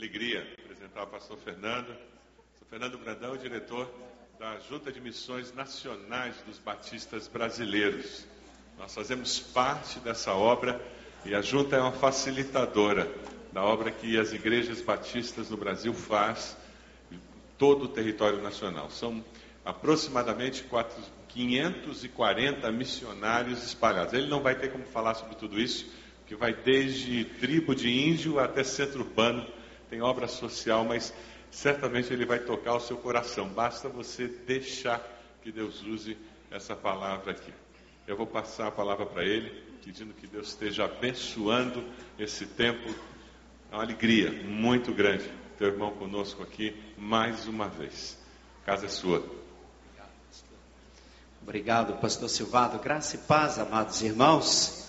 alegria apresentar o pastor Fernando. Pastor Fernando Brandão, diretor da Junta de Missões Nacionais dos Batistas Brasileiros. Nós fazemos parte dessa obra e a junta é uma facilitadora da obra que as igrejas batistas no Brasil faz em todo o território nacional. São aproximadamente 4, 540 missionários espalhados. Ele não vai ter como falar sobre tudo isso, que vai desde tribo de índio até centro urbano, tem obra social, mas certamente ele vai tocar o seu coração. Basta você deixar que Deus use essa palavra aqui. Eu vou passar a palavra para ele, pedindo que Deus esteja abençoando esse tempo. É uma alegria muito grande ter o irmão conosco aqui mais uma vez. A casa é sua. Obrigado, pastor Silvado. Graça e paz, amados irmãos.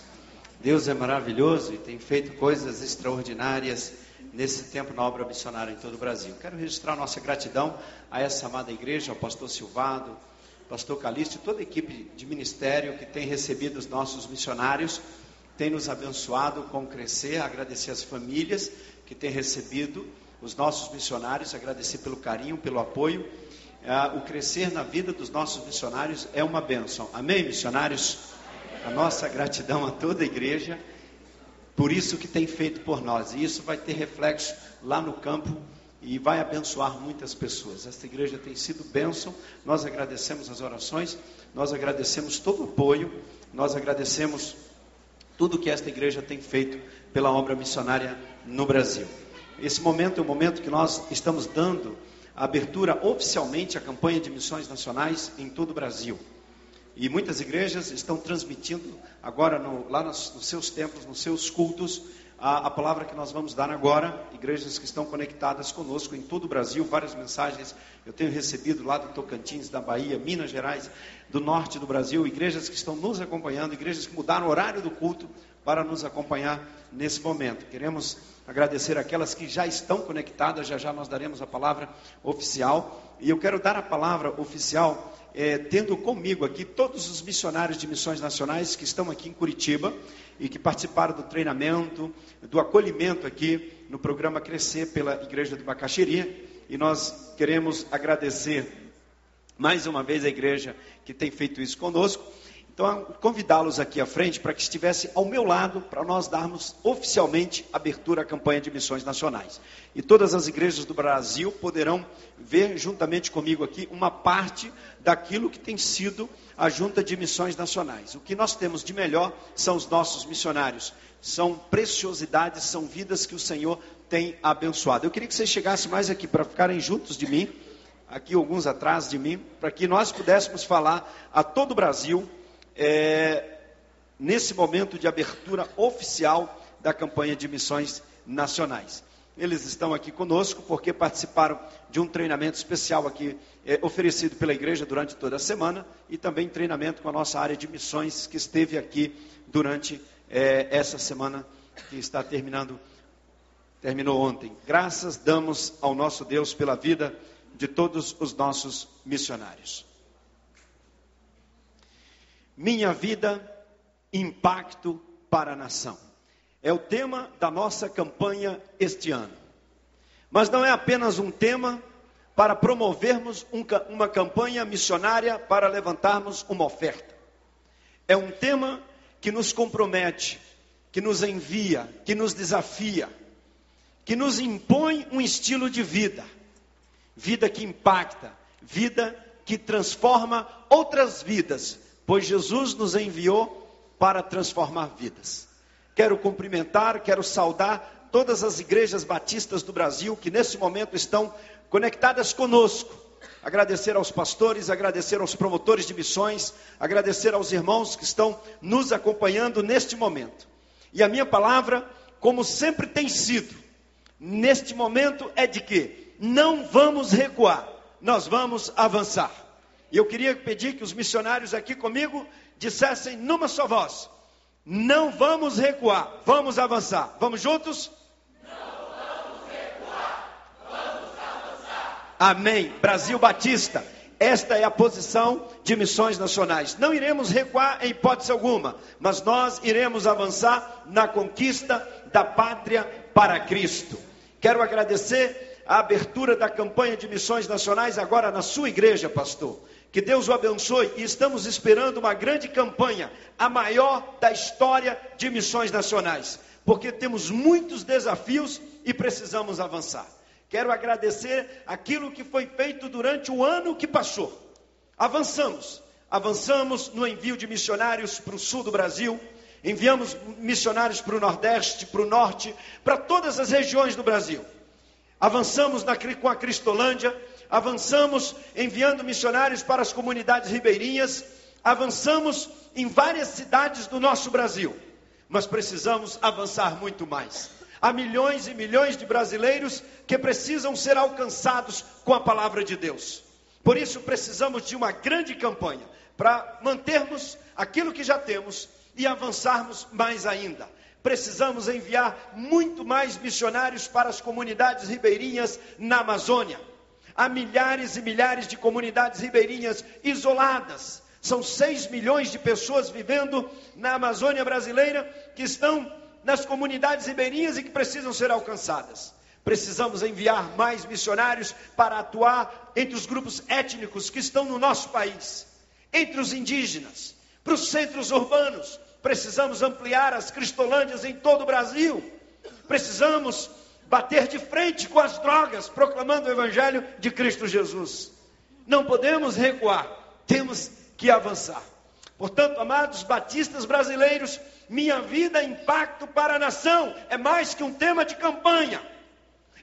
Deus é maravilhoso e tem feito coisas extraordinárias nesse tempo na obra missionária em todo o Brasil. Quero registrar nossa gratidão a essa amada igreja, ao pastor Silvado, pastor Calixto e toda a equipe de ministério que tem recebido os nossos missionários, tem nos abençoado com crescer, agradecer as famílias que têm recebido os nossos missionários, agradecer pelo carinho, pelo apoio. Ah, o crescer na vida dos nossos missionários é uma bênção. Amém, missionários? A nossa gratidão a toda a igreja por isso que tem feito por nós. E isso vai ter reflexo lá no campo e vai abençoar muitas pessoas. Esta igreja tem sido bênção. Nós agradecemos as orações, nós agradecemos todo o apoio, nós agradecemos tudo que esta igreja tem feito pela obra missionária no Brasil. Esse momento é o momento que nós estamos dando a abertura oficialmente à campanha de missões nacionais em todo o Brasil. E muitas igrejas estão transmitindo agora no, lá nos, nos, seus templos, nos seus cultos, a, a, palavra que nós vamos dar agora. Igrejas que estão conectadas conosco em todo o Brasil, várias mensagens eu tenho recebido lá do Tocantins, da Bahia, Minas Gerais, do norte do Brasil, igrejas que estão nos acompanhando, igrejas que mudaram o horário do culto para nos acompanhar nesse momento. Queremos agradecer aquelas que já estão conectadas, já já nós daremos a palavra oficial. E eu quero dar a palavra oficial é, tendo comigo aqui todos os missionários de missões nacionais que estão aqui em Curitiba e que participaram do treinamento, do acolhimento aqui no programa Crescer pela Igreja de Bacaxeria. E nós queremos agradecer mais uma vez a igreja que tem feito isso conosco. Então, convidá-los aqui à frente para que estivesse ao meu lado, para nós darmos oficialmente abertura à campanha de missões nacionais. E todas as igrejas do Brasil poderão ver juntamente comigo aqui uma parte daquilo que tem sido a Junta de Missões Nacionais. O que nós temos de melhor são os nossos missionários. São preciosidades, são vidas que o Senhor tem abençoado. Eu queria que vocês chegassem mais aqui para ficarem juntos de mim, aqui alguns atrás de mim, para que nós pudéssemos falar a todo o Brasil é, nesse momento de abertura oficial da campanha de missões nacionais. Eles estão aqui conosco porque participaram de um treinamento especial aqui é, oferecido pela igreja durante toda a semana e também treinamento com a nossa área de missões que esteve aqui durante é, essa semana que está terminando, terminou ontem. Graças damos ao nosso Deus pela vida de todos os nossos missionários. Minha vida, impacto para a nação. É o tema da nossa campanha este ano. Mas não é apenas um tema para promovermos um, uma campanha missionária para levantarmos uma oferta. É um tema que nos compromete, que nos envia, que nos desafia, que nos impõe um estilo de vida. Vida que impacta, vida que transforma outras vidas pois Jesus nos enviou para transformar vidas. Quero cumprimentar, quero saudar todas as igrejas batistas do Brasil que nesse momento estão conectadas conosco. Agradecer aos pastores, agradecer aos promotores de missões, agradecer aos irmãos que estão nos acompanhando neste momento. E a minha palavra, como sempre tem sido, neste momento é de que não vamos recuar, nós vamos avançar. E eu queria pedir que os missionários aqui comigo dissessem numa só voz: Não vamos recuar, vamos avançar. Vamos juntos? Não vamos recuar, vamos avançar. Amém. Brasil Batista. Esta é a posição de missões nacionais. Não iremos recuar em hipótese alguma, mas nós iremos avançar na conquista da pátria para Cristo. Quero agradecer a abertura da campanha de missões nacionais agora na sua igreja, pastor. Que Deus o abençoe e estamos esperando uma grande campanha, a maior da história de missões nacionais, porque temos muitos desafios e precisamos avançar. Quero agradecer aquilo que foi feito durante o ano que passou. Avançamos, avançamos no envio de missionários para o sul do Brasil, enviamos missionários para o Nordeste, para o Norte, para todas as regiões do Brasil. Avançamos na, com a Cristolândia, avançamos enviando missionários para as comunidades ribeirinhas, avançamos em várias cidades do nosso Brasil, mas precisamos avançar muito mais. Há milhões e milhões de brasileiros que precisam ser alcançados com a palavra de Deus. Por isso, precisamos de uma grande campanha para mantermos aquilo que já temos e avançarmos mais ainda. Precisamos enviar muito mais missionários para as comunidades ribeirinhas na Amazônia. Há milhares e milhares de comunidades ribeirinhas isoladas. São 6 milhões de pessoas vivendo na Amazônia brasileira que estão nas comunidades ribeirinhas e que precisam ser alcançadas. Precisamos enviar mais missionários para atuar entre os grupos étnicos que estão no nosso país, entre os indígenas, para os centros urbanos. Precisamos ampliar as cristolândias em todo o Brasil. Precisamos bater de frente com as drogas, proclamando o Evangelho de Cristo Jesus. Não podemos recuar, temos que avançar. Portanto, amados batistas brasileiros, minha vida impacto para a nação é mais que um tema de campanha.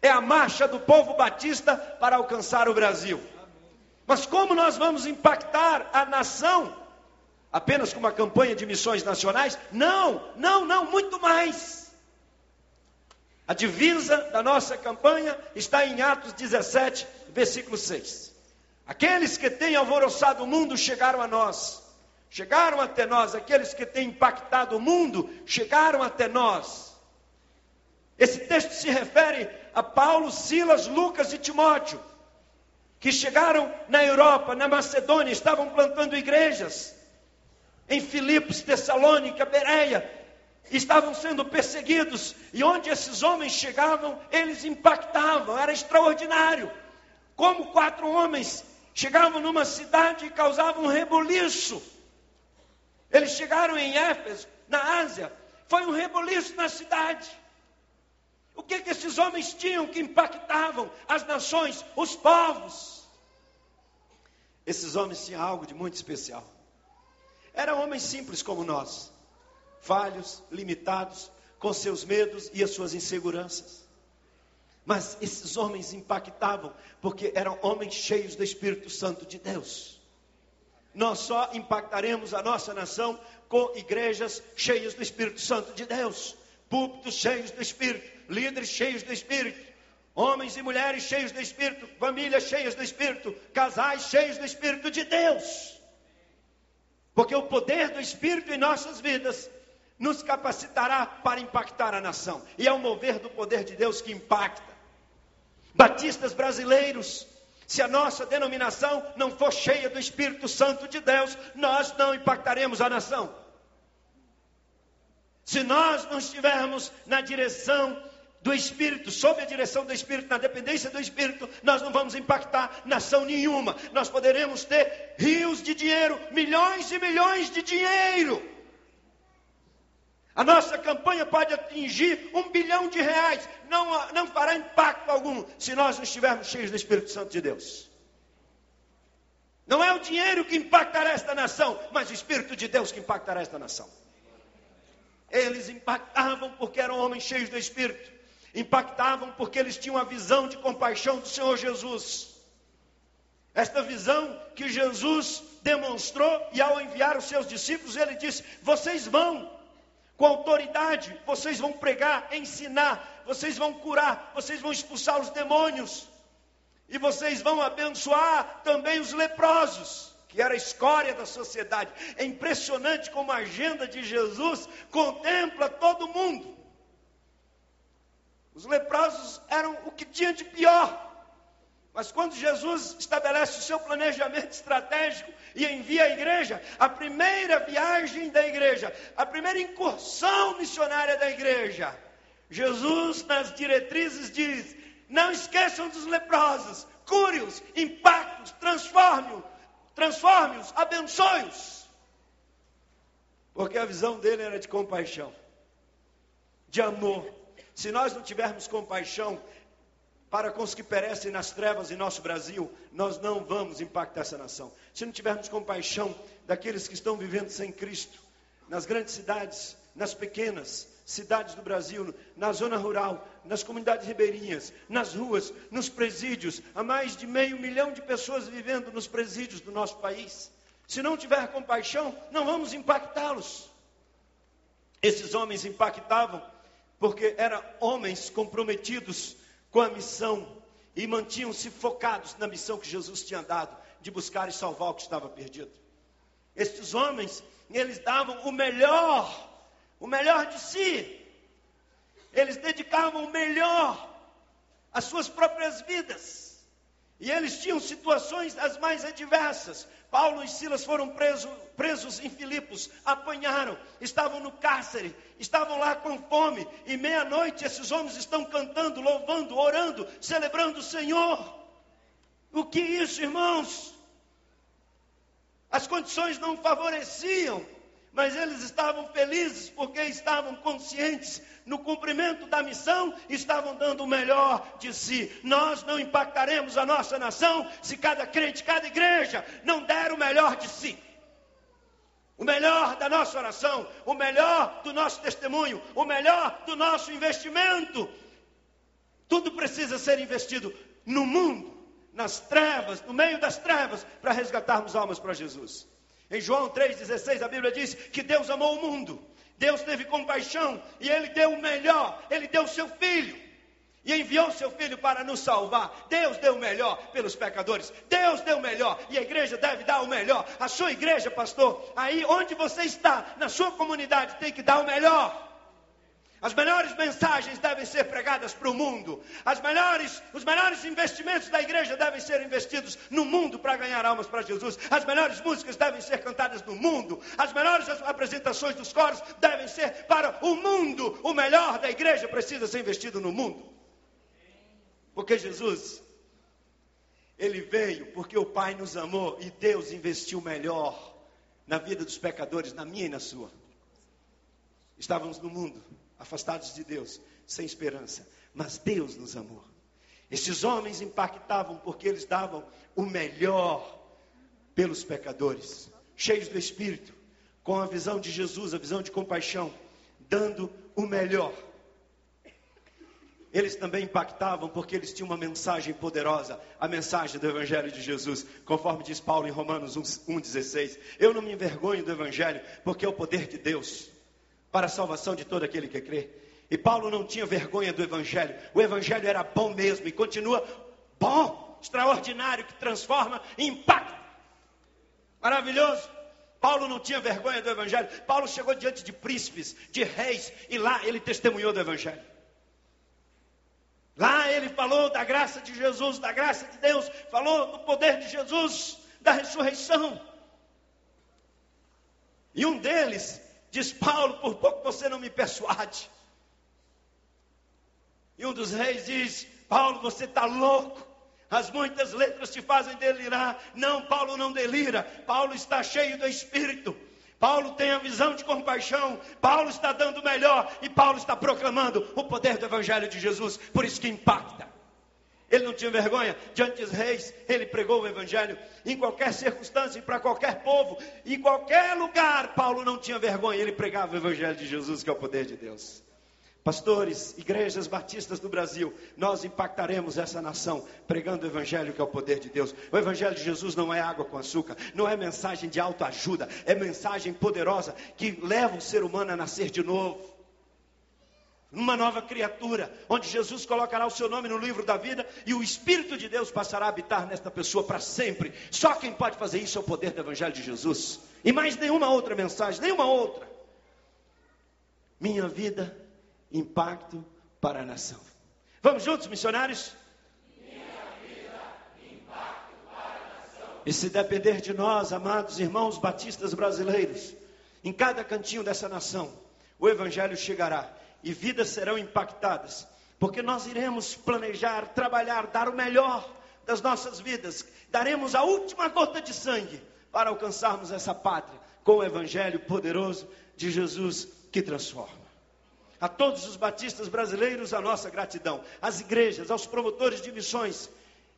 É a marcha do povo batista para alcançar o Brasil. Mas como nós vamos impactar a nação? Apenas com uma campanha de missões nacionais? Não, não, não, muito mais. A divisa da nossa campanha está em Atos 17, versículo 6. Aqueles que têm alvoroçado o mundo chegaram a nós. Chegaram até nós, aqueles que têm impactado o mundo chegaram até nós. Esse texto se refere a Paulo, Silas, Lucas e Timóteo, que chegaram na Europa, na Macedônia, estavam plantando igrejas. Em Filipos, Tessalônica, Bereia, estavam sendo perseguidos, e onde esses homens chegavam, eles impactavam, era extraordinário. Como quatro homens chegavam numa cidade e causavam um rebuliço. Eles chegaram em Éfeso, na Ásia, foi um rebuliço na cidade. O que, que esses homens tinham que impactavam as nações, os povos? Esses homens tinham algo de muito especial. Eram homens simples como nós, falhos, limitados, com seus medos e as suas inseguranças. Mas esses homens impactavam porque eram homens cheios do Espírito Santo de Deus. Nós só impactaremos a nossa nação com igrejas cheias do Espírito Santo de Deus, púlpitos cheios do Espírito, líderes cheios do Espírito, homens e mulheres cheios do Espírito, famílias cheias do Espírito, casais cheios do Espírito de Deus. Porque o poder do Espírito em nossas vidas nos capacitará para impactar a nação. E é o mover do poder de Deus que impacta. Batistas brasileiros, se a nossa denominação não for cheia do Espírito Santo de Deus, nós não impactaremos a nação. Se nós não estivermos na direção do Espírito, sob a direção do Espírito, na dependência do Espírito, nós não vamos impactar nação nenhuma. Nós poderemos ter rios de dinheiro, milhões e milhões de dinheiro. A nossa campanha pode atingir um bilhão de reais, não, não fará impacto algum se nós não estivermos cheios do Espírito Santo de Deus. Não é o dinheiro que impactará esta nação, mas o Espírito de Deus que impactará esta nação. Eles impactavam porque eram homens cheios do Espírito impactavam porque eles tinham a visão de compaixão do Senhor Jesus. Esta visão que Jesus demonstrou e ao enviar os seus discípulos, ele disse: Vocês vão, com autoridade, vocês vão pregar, ensinar, vocês vão curar, vocês vão expulsar os demônios, e vocês vão abençoar também os leprosos, que era a escória da sociedade. É impressionante como a agenda de Jesus contempla todo mundo. Os leprosos eram o que tinha de pior. Mas quando Jesus estabelece o seu planejamento estratégico e envia a igreja, a primeira viagem da igreja, a primeira incursão missionária da igreja, Jesus, nas diretrizes, diz: não esqueçam dos leprosos, cure-os, impacte-os, transforme-os, transforme-os, abençoe-os. Porque a visão dele era de compaixão, de amor. Se nós não tivermos compaixão para com os que perecem nas trevas em nosso Brasil, nós não vamos impactar essa nação. Se não tivermos compaixão daqueles que estão vivendo sem Cristo, nas grandes cidades, nas pequenas, cidades do Brasil, na zona rural, nas comunidades ribeirinhas, nas ruas, nos presídios. Há mais de meio milhão de pessoas vivendo nos presídios do nosso país. Se não tiver compaixão, não vamos impactá-los. Esses homens impactavam porque eram homens comprometidos com a missão e mantinham-se focados na missão que Jesus tinha dado de buscar e salvar o que estava perdido. Estes homens, eles davam o melhor o melhor de si. Eles dedicavam o melhor às suas próprias vidas. E eles tinham situações as mais adversas. Paulo e Silas foram presos, em Filipos, apanharam, estavam no cárcere, estavam lá com fome, e meia-noite esses homens estão cantando, louvando, orando, celebrando o Senhor. O que isso, irmãos? As condições não favoreciam mas eles estavam felizes porque estavam conscientes no cumprimento da missão, estavam dando o melhor de si. Nós não impactaremos a nossa nação se cada crente, cada igreja não der o melhor de si. O melhor da nossa oração, o melhor do nosso testemunho, o melhor do nosso investimento. Tudo precisa ser investido no mundo, nas trevas, no meio das trevas, para resgatarmos almas para Jesus. Em João 3,16 a Bíblia diz que Deus amou o mundo, Deus teve compaixão e Ele deu o melhor, Ele deu o seu filho. E enviou seu filho para nos salvar. Deus deu o melhor pelos pecadores. Deus deu o melhor. E a igreja deve dar o melhor. A sua igreja, pastor, aí onde você está, na sua comunidade, tem que dar o melhor. As melhores mensagens devem ser pregadas para o mundo. As melhores, os melhores investimentos da igreja devem ser investidos no mundo para ganhar almas para Jesus. As melhores músicas devem ser cantadas no mundo. As melhores apresentações dos coros devem ser para o mundo. O melhor da igreja precisa ser investido no mundo. Porque Jesus, ele veio porque o Pai nos amou e Deus investiu melhor na vida dos pecadores, na minha e na sua. Estávamos no mundo afastados de Deus, sem esperança. Mas Deus nos amou. Esses homens impactavam porque eles davam o melhor pelos pecadores, cheios do Espírito, com a visão de Jesus, a visão de compaixão, dando o melhor. Eles também impactavam porque eles tinham uma mensagem poderosa, a mensagem do Evangelho de Jesus, conforme diz Paulo em Romanos 1,16. Eu não me envergonho do Evangelho, porque é o poder de Deus para a salvação de todo aquele que crê. E Paulo não tinha vergonha do Evangelho. O Evangelho era bom mesmo e continua bom, extraordinário, que transforma em impacto. Maravilhoso. Paulo não tinha vergonha do Evangelho. Paulo chegou diante de príncipes, de reis, e lá ele testemunhou do Evangelho. Lá ele falou da graça de Jesus, da graça de Deus, falou do poder de Jesus, da ressurreição. E um deles Diz Paulo: por pouco você não me persuade. E um dos reis diz: Paulo, você está louco. As muitas letras te fazem delirar. Não, Paulo não delira. Paulo está cheio do Espírito. Paulo tem a visão de compaixão. Paulo está dando melhor. E Paulo está proclamando o poder do Evangelho de Jesus. Por isso que impacta. Ele não tinha vergonha diante dos reis, ele pregou o evangelho em qualquer circunstância, para qualquer povo, em qualquer lugar. Paulo não tinha vergonha, ele pregava o evangelho de Jesus, que é o poder de Deus. Pastores, igrejas batistas do Brasil, nós impactaremos essa nação pregando o Evangelho que é o poder de Deus. O Evangelho de Jesus não é água com açúcar, não é mensagem de autoajuda, é mensagem poderosa que leva o ser humano a nascer de novo uma nova criatura, onde Jesus colocará o seu nome no livro da vida e o Espírito de Deus passará a habitar nesta pessoa para sempre. Só quem pode fazer isso é o poder do Evangelho de Jesus. E mais nenhuma outra mensagem, nenhuma outra. Minha vida, impacto para a nação. Vamos juntos, missionários? E se depender de nós, amados irmãos batistas brasileiros, em cada cantinho dessa nação, o Evangelho chegará e vidas serão impactadas, porque nós iremos planejar, trabalhar, dar o melhor das nossas vidas, daremos a última gota de sangue para alcançarmos essa pátria com o evangelho poderoso de Jesus que transforma. A todos os batistas brasileiros, a nossa gratidão. Às igrejas, aos promotores de missões.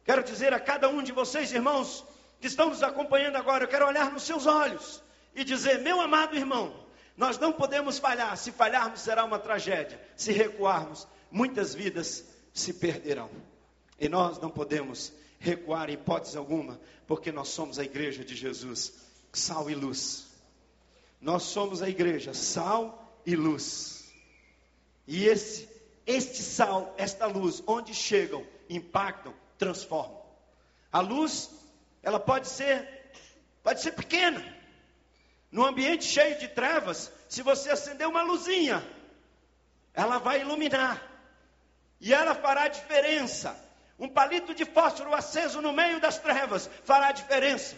Quero dizer a cada um de vocês, irmãos, que estão nos acompanhando agora, eu quero olhar nos seus olhos e dizer: meu amado irmão, nós não podemos falhar. Se falharmos, será uma tragédia. Se recuarmos, muitas vidas se perderão. E nós não podemos recuar em hipótese alguma, porque nós somos a igreja de Jesus, sal e luz. Nós somos a igreja, sal e luz. E esse, este sal, esta luz, onde chegam, impactam, transformam. A luz, ela pode ser, pode ser pequena. No ambiente cheio de trevas, se você acender uma luzinha, ela vai iluminar. E ela fará diferença. Um palito de fósforo aceso no meio das trevas fará diferença.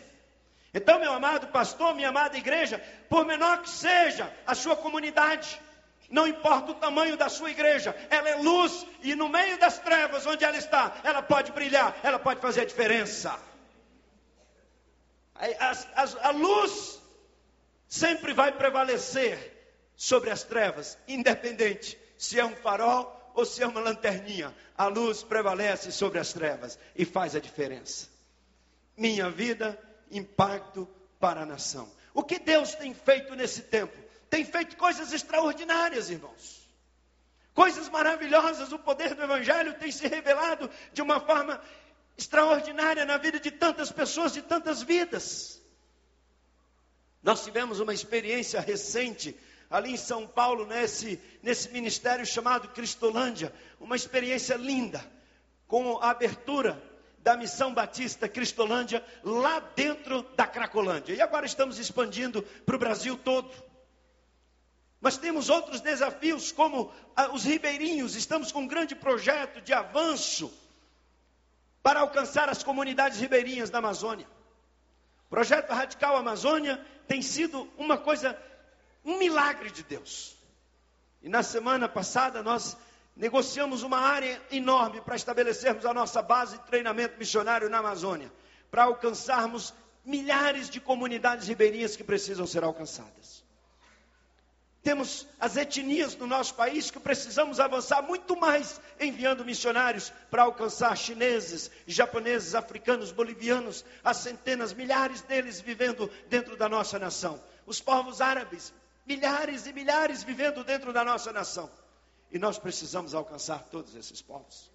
Então, meu amado pastor, minha amada igreja, por menor que seja a sua comunidade, não importa o tamanho da sua igreja, ela é luz e no meio das trevas onde ela está, ela pode brilhar, ela pode fazer a diferença. A, a, a luz sempre vai prevalecer sobre as trevas, independente se é um farol ou se é uma lanterninha. A luz prevalece sobre as trevas e faz a diferença. Minha vida, impacto para a nação. O que Deus tem feito nesse tempo? tem feito coisas extraordinárias, irmãos. Coisas maravilhosas, o poder do Evangelho tem se revelado de uma forma extraordinária na vida de tantas pessoas, de tantas vidas. Nós tivemos uma experiência recente ali em São Paulo, nesse, nesse ministério chamado Cristolândia, uma experiência linda, com a abertura da Missão Batista Cristolândia lá dentro da Cracolândia. E agora estamos expandindo para o Brasil todo. Mas temos outros desafios, como ah, os ribeirinhos. Estamos com um grande projeto de avanço para alcançar as comunidades ribeirinhas da Amazônia. O projeto Radical Amazônia tem sido uma coisa, um milagre de Deus. E na semana passada nós negociamos uma área enorme para estabelecermos a nossa base de treinamento missionário na Amazônia, para alcançarmos milhares de comunidades ribeirinhas que precisam ser alcançadas. Temos as etnias no nosso país que precisamos avançar muito mais enviando missionários para alcançar chineses, japoneses, africanos, bolivianos, as centenas, milhares deles vivendo dentro da nossa nação. Os povos árabes, milhares e milhares vivendo dentro da nossa nação. E nós precisamos alcançar todos esses povos.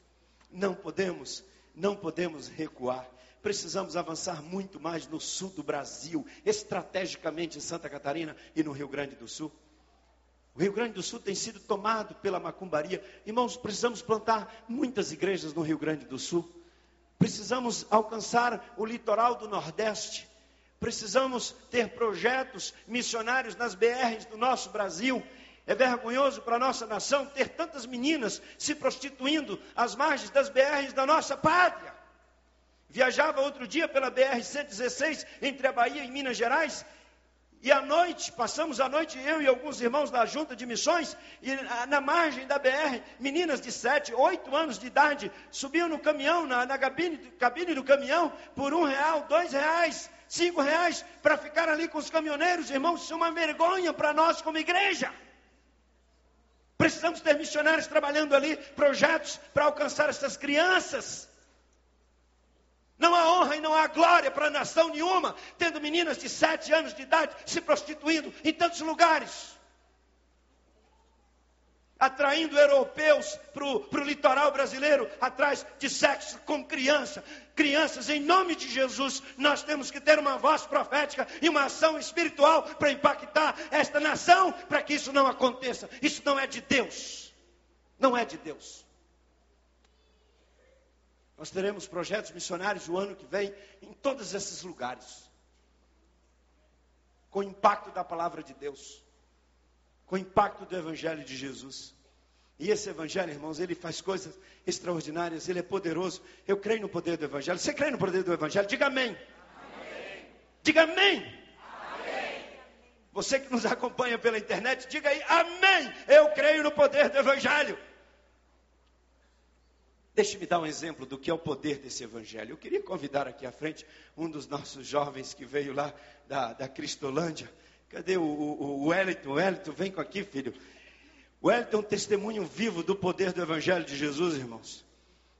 Não podemos, não podemos recuar. Precisamos avançar muito mais no sul do Brasil, estrategicamente em Santa Catarina e no Rio Grande do Sul. O Rio Grande do Sul tem sido tomado pela macumbaria. Irmãos, precisamos plantar muitas igrejas no Rio Grande do Sul. Precisamos alcançar o litoral do Nordeste. Precisamos ter projetos missionários nas BRs do nosso Brasil. É vergonhoso para a nossa nação ter tantas meninas se prostituindo às margens das BRs da nossa pátria. Viajava outro dia pela BR-116 entre a Bahia e Minas Gerais e à noite, passamos a noite, eu e alguns irmãos da junta de missões, e na margem da BR, meninas de 7, 8 anos de idade, subiam no caminhão, na, na cabine, cabine do caminhão, por um real, dois reais, cinco reais, para ficar ali com os caminhoneiros, irmãos, isso é uma vergonha para nós como igreja. Precisamos ter missionários trabalhando ali, projetos para alcançar essas crianças. Não há honra e não há glória para nação nenhuma, tendo meninas de sete anos de idade se prostituindo em tantos lugares. Atraindo europeus para o litoral brasileiro atrás de sexo com criança. Crianças, em nome de Jesus, nós temos que ter uma voz profética e uma ação espiritual para impactar esta nação, para que isso não aconteça. Isso não é de Deus. Não é de Deus. Nós teremos projetos missionários o ano que vem em todos esses lugares. Com o impacto da palavra de Deus. Com o impacto do Evangelho de Jesus. E esse Evangelho, irmãos, ele faz coisas extraordinárias, ele é poderoso. Eu creio no poder do Evangelho. Você crê no poder do Evangelho? Diga amém. amém. Diga amém. amém. Você que nos acompanha pela internet, diga aí, amém. Eu creio no poder do Evangelho. Deixe-me dar um exemplo do que é o poder desse evangelho. Eu queria convidar aqui à frente um dos nossos jovens que veio lá da, da Cristolândia. Cadê o, o, o Wellington? Wellington, vem com aqui, filho. O Wellington é um testemunho vivo do poder do evangelho de Jesus, irmãos.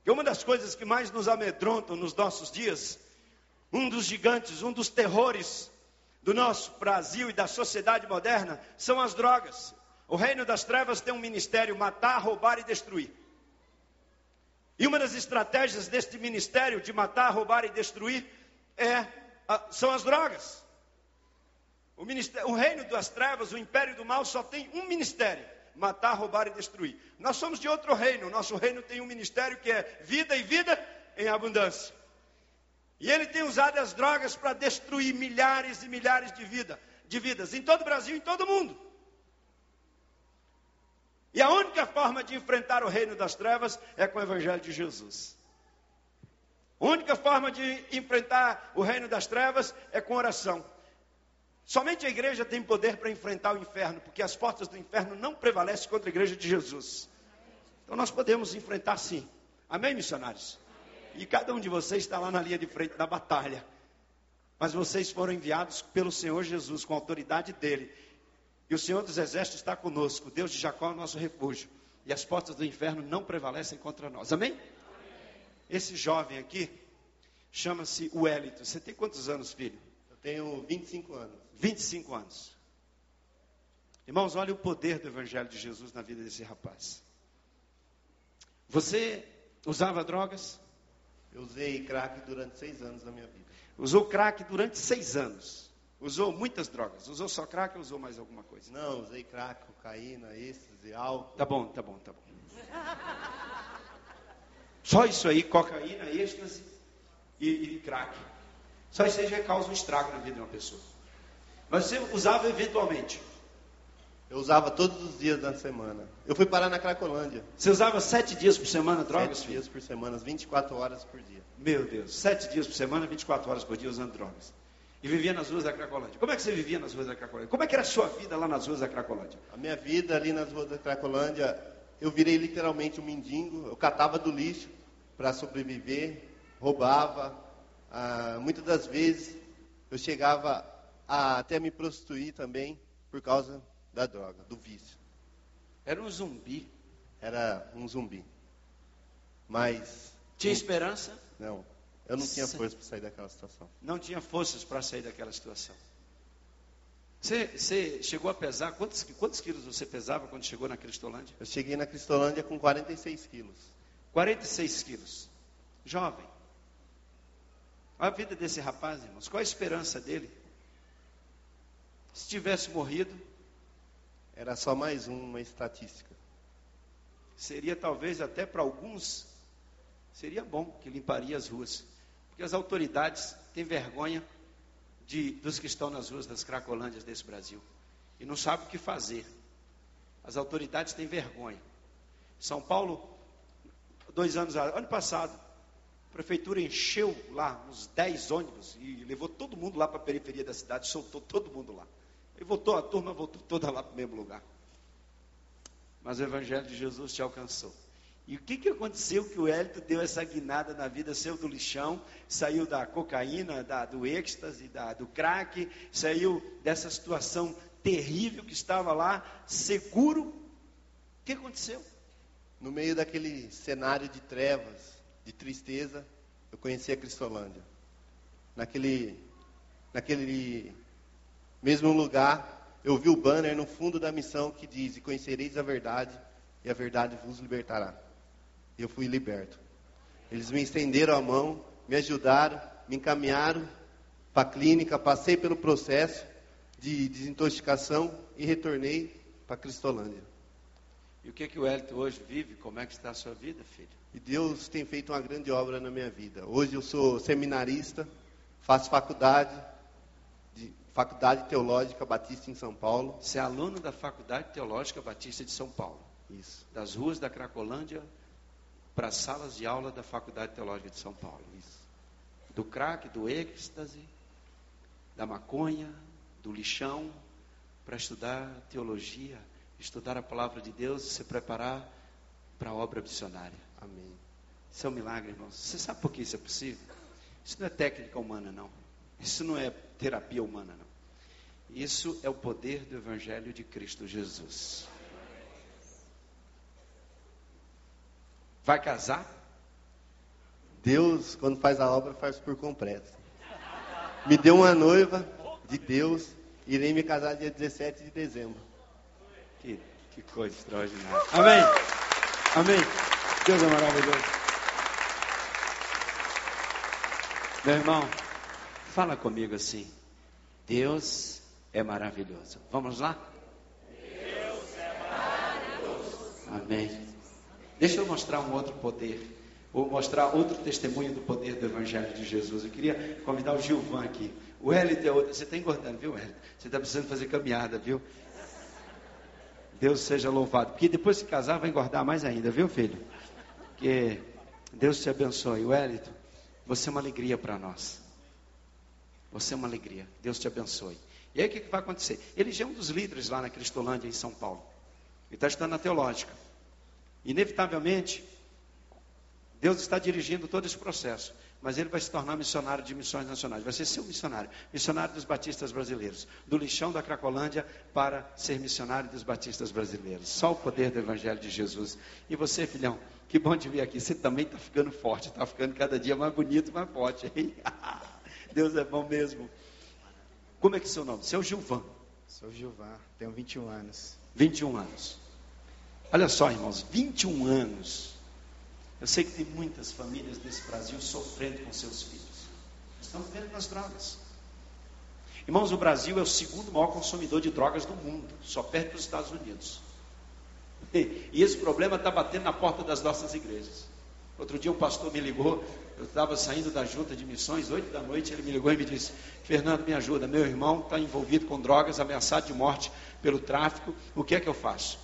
Que uma das coisas que mais nos amedrontam nos nossos dias, um dos gigantes, um dos terrores do nosso Brasil e da sociedade moderna, são as drogas. O reino das trevas tem um ministério: matar, roubar e destruir. E uma das estratégias deste ministério de matar, roubar e destruir é, são as drogas. O, o, reino das trevas, o império do mal, só tem um ministério: matar, roubar e destruir. Nós somos de outro reino. Nosso reino tem um ministério que é vida e vida em abundância. E ele tem usado as drogas para destruir milhares e milhares de, vida, de vidas em todo o Brasil, em todo o mundo. E a única forma de enfrentar o reino das trevas é com o Evangelho de Jesus. A única forma de enfrentar o reino das trevas é com oração. Somente a igreja tem poder para enfrentar o inferno, porque as portas do inferno não prevalecem contra a igreja de Jesus. Então nós podemos enfrentar sim. Amém, missionários? E cada um de vocês está lá na linha de frente da batalha. Mas vocês foram enviados pelo Senhor Jesus, com a autoridade dele. E o Senhor dos Exércitos está conosco. Deus de Jacó é o nosso refúgio. E as portas do inferno não prevalecem contra nós. Amém? Amém. Esse jovem aqui chama-se Wellington. Você tem quantos anos, filho? Eu tenho 25 anos. 25 anos. Irmãos, olha o poder do Evangelho de Jesus na vida desse rapaz. Você usava drogas? Eu usei crack durante seis anos da minha vida. Usou crack durante seis anos. Usou muitas drogas. Usou só crack ou usou mais alguma coisa? Não, usei crack, cocaína, êxtase, álcool. Tá bom, tá bom, tá bom. Só isso aí, cocaína, êxtase e, e crack. Só isso aí já causa um estrago na vida de uma pessoa. Mas você usava eventualmente? Eu usava todos os dias da semana. Eu fui parar na Cracolândia. Você usava sete dias por semana drogas? Sete dias por semana, 24 horas por dia. Meu Deus, sete dias por semana, 24 horas por dia usando drogas e vivia nas ruas da Cracolândia. Como é que você vivia nas ruas da Cracolândia? Como é que era a sua vida lá nas ruas da Cracolândia? A minha vida ali nas ruas da Cracolândia, eu virei literalmente um mendigo. Eu catava do lixo para sobreviver, roubava. Ah, muitas das vezes eu chegava a até me prostituir também por causa da droga, do vício. Era um zumbi. Era um zumbi. Mas. Tinha esperança? Não. Eu não tinha força para sair daquela situação. Não tinha forças para sair daquela situação. Você, você, chegou a pesar, quantos, quantos quilos você pesava quando chegou na Cristolândia? Eu cheguei na Cristolândia com 46 quilos. 46 quilos. Jovem. Olha a vida desse rapaz, irmãos. Qual a esperança dele? Se tivesse morrido. Era só mais uma estatística. Seria talvez até para alguns, seria bom que limparia as ruas. Porque as autoridades têm vergonha de, dos que estão nas ruas das Cracolândias desse Brasil. E não sabem o que fazer. As autoridades têm vergonha. São Paulo, dois anos, ano passado, a prefeitura encheu lá uns 10 ônibus e levou todo mundo lá para a periferia da cidade, soltou todo mundo lá. E voltou, a turma voltou toda lá para o mesmo lugar. Mas o Evangelho de Jesus te alcançou. E o que, que aconteceu que o Hélito deu essa guinada na vida, saiu do lixão, saiu da cocaína, da, do êxtase, da, do crack, saiu dessa situação terrível que estava lá, seguro. O que aconteceu? No meio daquele cenário de trevas, de tristeza, eu conheci a Cristolândia. Naquele, naquele mesmo lugar, eu vi o banner no fundo da missão que diz: E conhecereis a verdade, e a verdade vos libertará e eu fui liberto. Eles me estenderam a mão, me ajudaram, me encaminharam para a clínica, passei pelo processo de desintoxicação e retornei para Cristolândia. E o que, que o Hélito hoje vive? Como é que está a sua vida, filho? E Deus tem feito uma grande obra na minha vida. Hoje eu sou seminarista, faço faculdade, de, Faculdade Teológica Batista em São Paulo. Você é aluno da Faculdade Teológica Batista de São Paulo. Isso. Das ruas da Cracolândia para as salas de aula da Faculdade Teológica de São Paulo. Isso. Do crack, do êxtase, da maconha, do lixão, para estudar teologia, estudar a palavra de Deus e se preparar para a obra missionária. Amém. Isso é um milagre, irmãos. Você sabe por que isso é possível? Isso não é técnica humana, não. Isso não é terapia humana, não. Isso é o poder do Evangelho de Cristo Jesus. Vai casar? Deus, quando faz a obra, faz por completo. Me deu uma noiva de Deus, irei me casar dia 17 de dezembro. Que, que coisa extraordinária. Amém. Amém. Deus é maravilhoso. Meu irmão, fala comigo assim. Deus é maravilhoso. Vamos lá? Deus é maravilhoso. Amém. Deixa eu mostrar um outro poder. Vou mostrar outro testemunho do poder do Evangelho de Jesus. Eu queria convidar o Gilvan aqui. O Hélio é outro. Você está engordando, viu, Hélio? Você está precisando fazer caminhada, viu? Deus seja louvado. Porque depois de casar vai engordar mais ainda, viu, filho? Que Deus te abençoe. O Hélito, você é uma alegria para nós. Você é uma alegria. Deus te abençoe. E aí o que, que vai acontecer? Ele já é um dos líderes lá na Cristolândia, em São Paulo. Ele está estudando na teológica. Inevitavelmente, Deus está dirigindo todo esse processo, mas ele vai se tornar missionário de missões nacionais. Vai ser seu missionário, missionário dos batistas brasileiros, do lixão da Cracolândia para ser missionário dos batistas brasileiros. Só o poder do Evangelho de Jesus. E você, filhão, que bom te ver aqui. Você também está ficando forte, está ficando cada dia mais bonito, mais forte. Hein? Deus é bom mesmo. Como é que é seu nome? Seu Gilvan. Sou Gilvan, tenho 21 anos. 21 anos. Olha só, irmãos, 21 anos. Eu sei que tem muitas famílias desse Brasil sofrendo com seus filhos. Estão vivendo nas drogas. Irmãos, o Brasil é o segundo maior consumidor de drogas do mundo, só perto dos Estados Unidos. E esse problema está batendo na porta das nossas igrejas. Outro dia um pastor me ligou, eu estava saindo da junta de missões, oito da noite, ele me ligou e me disse, Fernando, me ajuda, meu irmão está envolvido com drogas, ameaçado de morte pelo tráfico, o que é que eu faço?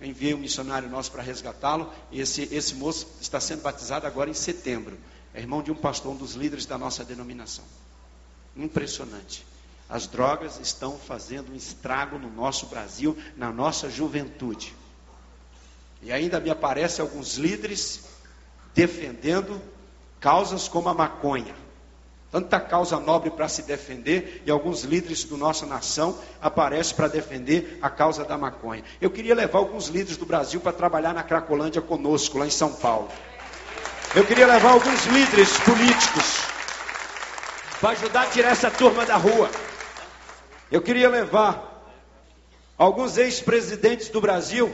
Eu enviei um missionário nosso para resgatá-lo, esse, esse moço está sendo batizado agora em setembro. É irmão de um pastor, um dos líderes da nossa denominação. Impressionante. As drogas estão fazendo um estrago no nosso Brasil, na nossa juventude. E ainda me aparecem alguns líderes defendendo causas como a maconha. Tanta causa nobre para se defender e alguns líderes da nossa nação aparecem para defender a causa da maconha. Eu queria levar alguns líderes do Brasil para trabalhar na Cracolândia conosco, lá em São Paulo. Eu queria levar alguns líderes políticos para ajudar a tirar essa turma da rua. Eu queria levar alguns ex-presidentes do Brasil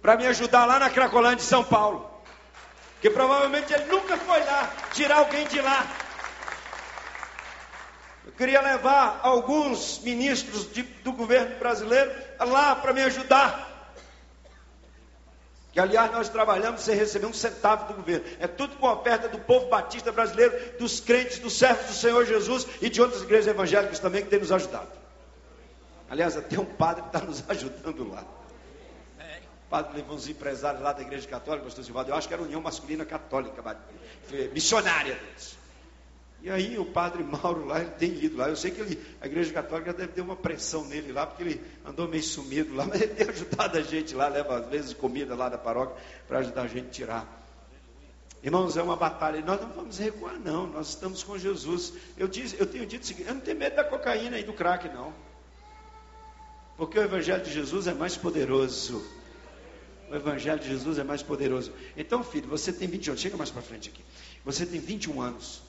para me ajudar lá na Cracolândia de São Paulo. Que provavelmente ele nunca foi lá tirar alguém de lá. Queria levar alguns ministros de, do governo brasileiro lá para me ajudar. Que aliás nós trabalhamos sem receber um centavo do governo. É tudo com a oferta do povo batista brasileiro, dos crentes, dos servos do Senhor Jesus e de outras igrejas evangélicas também que têm nos ajudado. Aliás, até um padre está nos ajudando lá. O padre levou uns empresários lá da igreja católica, pastor Silvado, eu acho que era União Masculina Católica, missionária deles. E aí o padre Mauro lá, ele tem ido lá. Eu sei que ele, a igreja católica deve ter uma pressão nele lá, porque ele andou meio sumido lá, mas ele tem ajudado a gente lá, leva às vezes comida lá da paróquia para ajudar a gente a tirar. Irmãos, é uma batalha. Nós não vamos recuar, não. Nós estamos com Jesus. Eu, disse, eu tenho dito o seguinte: eu não tenho medo da cocaína e do crack, não. Porque o Evangelho de Jesus é mais poderoso. O Evangelho de Jesus é mais poderoso. Então, filho, você tem 21 anos. Chega mais para frente aqui. Você tem 21 anos.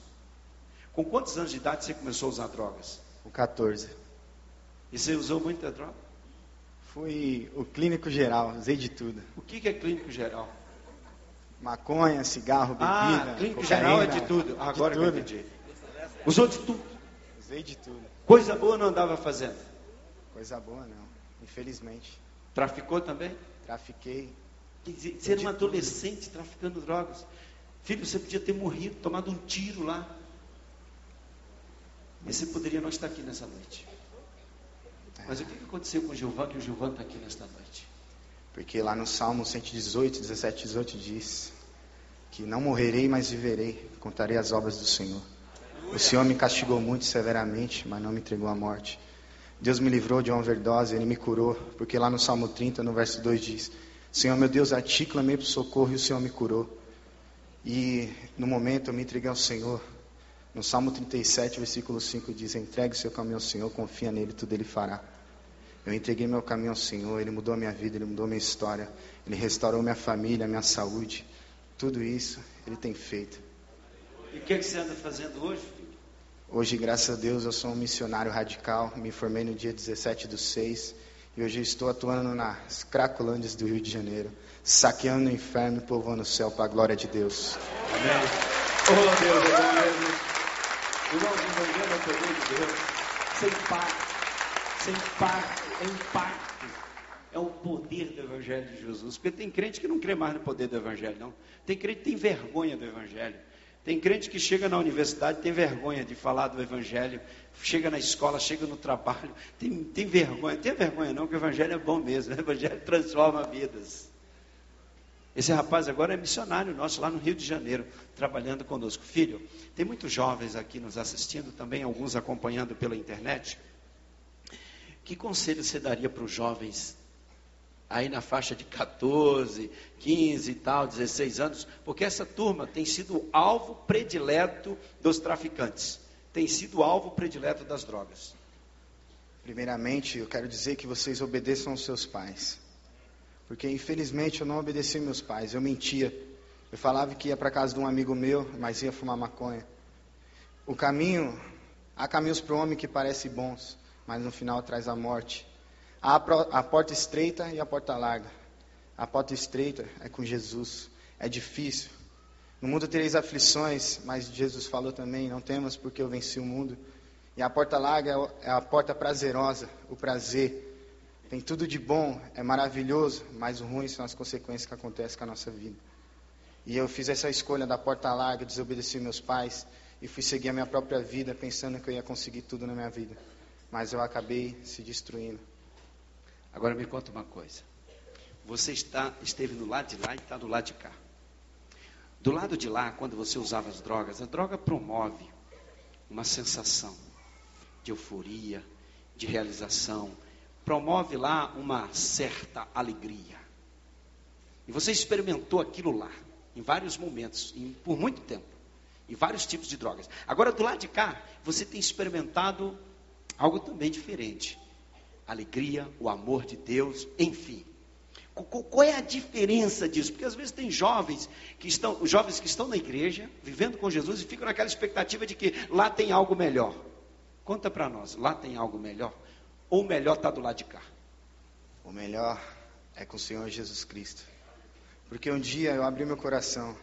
Com quantos anos de idade você começou a usar drogas? Com 14. E você usou muita droga? Fui o clínico geral, usei de tudo. O que, que é clínico geral? Maconha, cigarro, bebida. Ah, clínico cocaína, geral é de tudo. Ah, agora de que eu tudo. entendi. Usou de tudo. Usei de tudo. Coisa boa não andava fazendo. Coisa boa não, infelizmente. Traficou também? Trafiquei. Quer dizer, Você era um adolescente traficando drogas. Filho, você podia ter morrido, tomado um tiro lá. E você poderia não estar aqui nessa noite. Mas o que aconteceu com o Gilvan que o Gilvan está aqui nesta noite? Porque lá no Salmo 118, 17, 18 diz que não morrerei, mas viverei, contarei as obras do Senhor. O Senhor me castigou muito severamente, mas não me entregou à morte. Deus me livrou de uma overdose, Ele me curou, porque lá no Salmo 30, no verso 2 diz: Senhor meu Deus, a ti clamei por socorro e o Senhor me curou. E no momento eu me entreguei ao Senhor. No Salmo 37, versículo 5 diz: Entregue o seu caminho ao Senhor, confia nele, tudo ele fará. Eu entreguei meu caminho ao Senhor, Ele mudou a minha vida, Ele mudou a minha história, Ele restaurou minha família, minha saúde. Tudo isso Ele tem feito. E o que, que você anda fazendo hoje, filho? Hoje, graças a Deus, eu sou um missionário radical. Me formei no dia 17 do 6 e hoje estou atuando nas Cracolândias do Rio de Janeiro, saqueando o inferno e povoando o céu para a glória de Deus. Amém. Oh, Deus, é bom mesmo. Irmão, o Evangelho é o poder de Deus. Sem par. Sem par. É impacto. É o poder do Evangelho de Jesus. Porque tem crente que não crê mais no poder do Evangelho, não. Tem crente que tem vergonha do Evangelho. Tem crente que chega na universidade tem vergonha de falar do Evangelho, chega na escola, chega no trabalho, tem, tem vergonha. Tem vergonha não, que o Evangelho é bom mesmo, o Evangelho transforma vidas. Esse rapaz agora é missionário nosso lá no Rio de Janeiro, trabalhando conosco. Filho, tem muitos jovens aqui nos assistindo, também alguns acompanhando pela internet. Que conselho você daria para os jovens aí na faixa de 14, 15 e tal, 16 anos, porque essa turma tem sido alvo predileto dos traficantes, tem sido alvo predileto das drogas. Primeiramente, eu quero dizer que vocês obedeçam aos seus pais. Porque infelizmente eu não obedeci meus pais, eu mentia. Eu falava que ia para casa de um amigo meu, mas ia fumar maconha. O caminho, há caminhos para o homem que parecem bons, mas no final traz a morte. Há a porta estreita e a porta larga. A porta estreita é com Jesus. É difícil. No mundo tereis aflições, mas Jesus falou também: não temas porque eu venci o mundo. E a porta larga é a porta prazerosa, o prazer. Tem tudo de bom, é maravilhoso, mas o ruim são as consequências que acontecem com a nossa vida. E eu fiz essa escolha da porta larga, desobedeci meus pais e fui seguir a minha própria vida, pensando que eu ia conseguir tudo na minha vida. Mas eu acabei se destruindo. Agora me conta uma coisa. Você está, esteve no lado de lá e está do lado de cá. Do lado de lá, quando você usava as drogas, a droga promove uma sensação de euforia, de realização, promove lá uma certa alegria. E você experimentou aquilo lá, em vários momentos, em, por muito tempo, em vários tipos de drogas. Agora, do lado de cá, você tem experimentado algo também diferente alegria, o amor de Deus, enfim. Qual é a diferença disso? Porque às vezes tem jovens que estão, jovens que estão na igreja, vivendo com Jesus e ficam naquela expectativa de que lá tem algo melhor. Conta para nós, lá tem algo melhor? Ou melhor está do lado de cá? O melhor é com o Senhor Jesus Cristo. Porque um dia eu abri meu coração.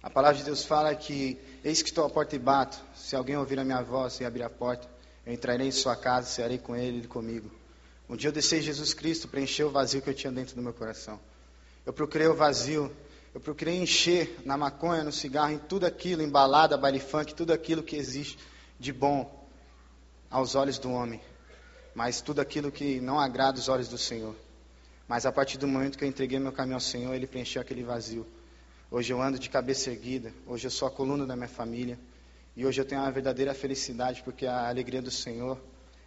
A palavra de Deus fala que eis que estou à porta e bato. Se alguém ouvir a minha voz e abrir a porta, eu entrarei em sua casa, cearei com ele e comigo. Um dia eu desci Jesus Cristo, preencheu o vazio que eu tinha dentro do meu coração. Eu procurei o vazio, eu procurei encher na maconha, no cigarro, em tudo aquilo, em balada, baile funk, tudo aquilo que existe de bom aos olhos do homem, mas tudo aquilo que não agrada os olhos do Senhor. Mas a partir do momento que eu entreguei meu caminho ao Senhor, Ele preencheu aquele vazio. Hoje eu ando de cabeça erguida, hoje eu sou a coluna da minha família, e hoje eu tenho uma verdadeira felicidade, porque a alegria do Senhor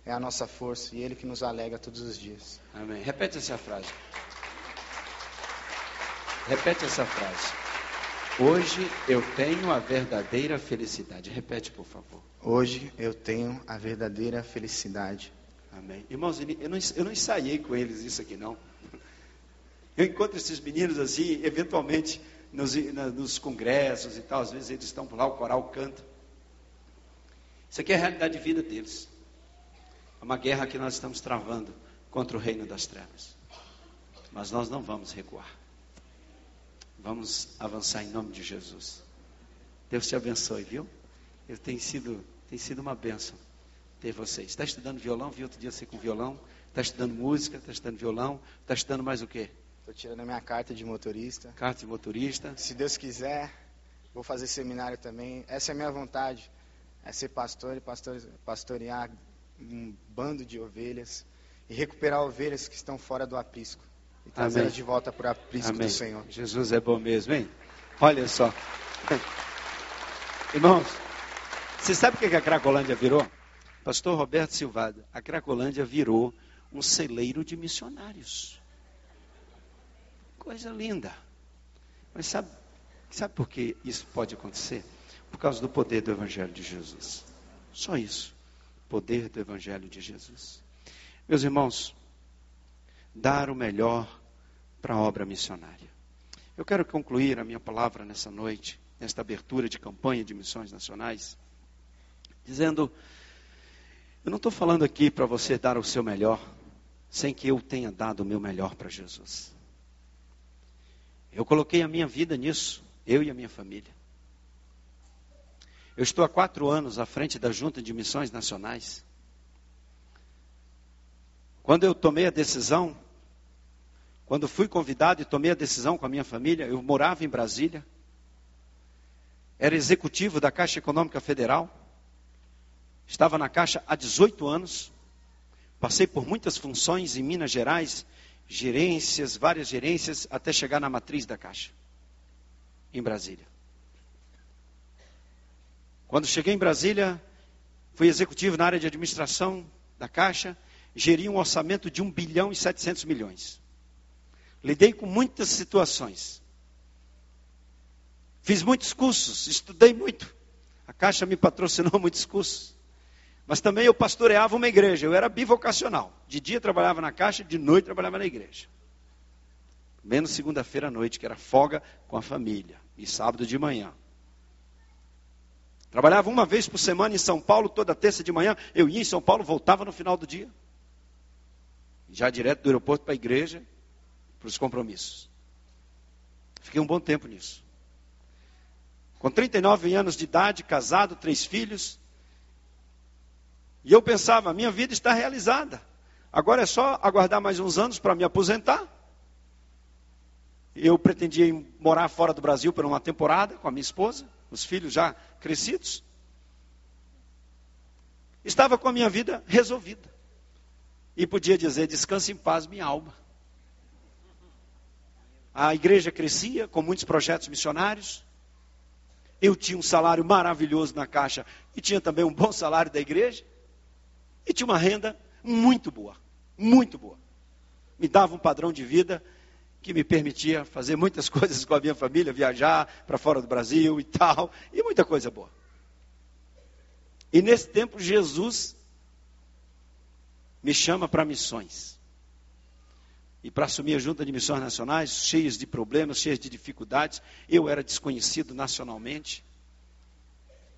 é a nossa força e Ele que nos alega todos os dias. Amém. Repete essa frase. Repete essa frase. Hoje eu tenho a verdadeira felicidade. Repete, por favor. Hoje eu tenho a verdadeira felicidade. Amém. Irmãos, eu não, eu não ensaiei com eles isso aqui, não. Eu encontro esses meninos assim, eventualmente, nos, nos congressos e tal. Às vezes eles estão por lá, o coral canta. Isso aqui é a realidade de vida deles. É uma guerra que nós estamos travando contra o reino das trevas. Mas nós não vamos recuar. Vamos avançar em nome de Jesus. Deus te abençoe, viu? Eu tenho sido, tem sido uma bênção ter vocês. Está estudando violão? Vi outro dia você com violão. Está estudando música? Está estudando violão? Está estudando mais o quê? Estou tirando a minha carta de motorista. Carta de motorista. Se Deus quiser, vou fazer seminário também. Essa é a minha vontade. É ser pastor e pastor, pastorear um bando de ovelhas e recuperar ovelhas que estão fora do aprisco e trazê-las de volta para o aprisco Amém. do Senhor. Jesus é bom mesmo, hein? Olha só. Irmãos, você sabe o que a Cracolândia virou? Pastor Roberto Silvado, a Cracolândia virou um celeiro de missionários. Coisa linda. Mas sabe, sabe por que isso pode acontecer? Por causa do poder do Evangelho de Jesus. Só isso. Poder do Evangelho de Jesus. Meus irmãos, dar o melhor para a obra missionária. Eu quero concluir a minha palavra nessa noite, nesta abertura de campanha de missões nacionais, dizendo: eu não estou falando aqui para você dar o seu melhor, sem que eu tenha dado o meu melhor para Jesus. Eu coloquei a minha vida nisso, eu e a minha família. Eu estou há quatro anos à frente da Junta de Missões Nacionais. Quando eu tomei a decisão, quando fui convidado e tomei a decisão com a minha família, eu morava em Brasília, era executivo da Caixa Econômica Federal, estava na Caixa há 18 anos, passei por muitas funções em Minas Gerais, gerências, várias gerências, até chegar na matriz da Caixa, em Brasília. Quando cheguei em Brasília, fui executivo na área de administração da Caixa, geri um orçamento de 1 bilhão e 700 milhões. Lidei com muitas situações. Fiz muitos cursos, estudei muito. A Caixa me patrocinou muitos cursos. Mas também eu pastoreava uma igreja, eu era bivocacional. De dia trabalhava na Caixa, de noite trabalhava na igreja. Menos segunda-feira à noite, que era folga com a família. E sábado de manhã. Trabalhava uma vez por semana em São Paulo, toda terça de manhã. Eu ia em São Paulo, voltava no final do dia. Já direto do aeroporto para a igreja, para os compromissos. Fiquei um bom tempo nisso. Com 39 anos de idade, casado, três filhos. E eu pensava, minha vida está realizada. Agora é só aguardar mais uns anos para me aposentar. Eu pretendia morar fora do Brasil por uma temporada com a minha esposa, os filhos já crescidos. Estava com a minha vida resolvida. E podia dizer: descanse em paz, minha alma. A igreja crescia com muitos projetos missionários. Eu tinha um salário maravilhoso na caixa e tinha também um bom salário da igreja. E tinha uma renda muito boa, muito boa. Me dava um padrão de vida que me permitia fazer muitas coisas com a minha família, viajar para fora do Brasil e tal, e muita coisa boa. E nesse tempo Jesus me chama para missões e para assumir a junta de missões nacionais, cheias de problemas, cheias de dificuldades. Eu era desconhecido nacionalmente.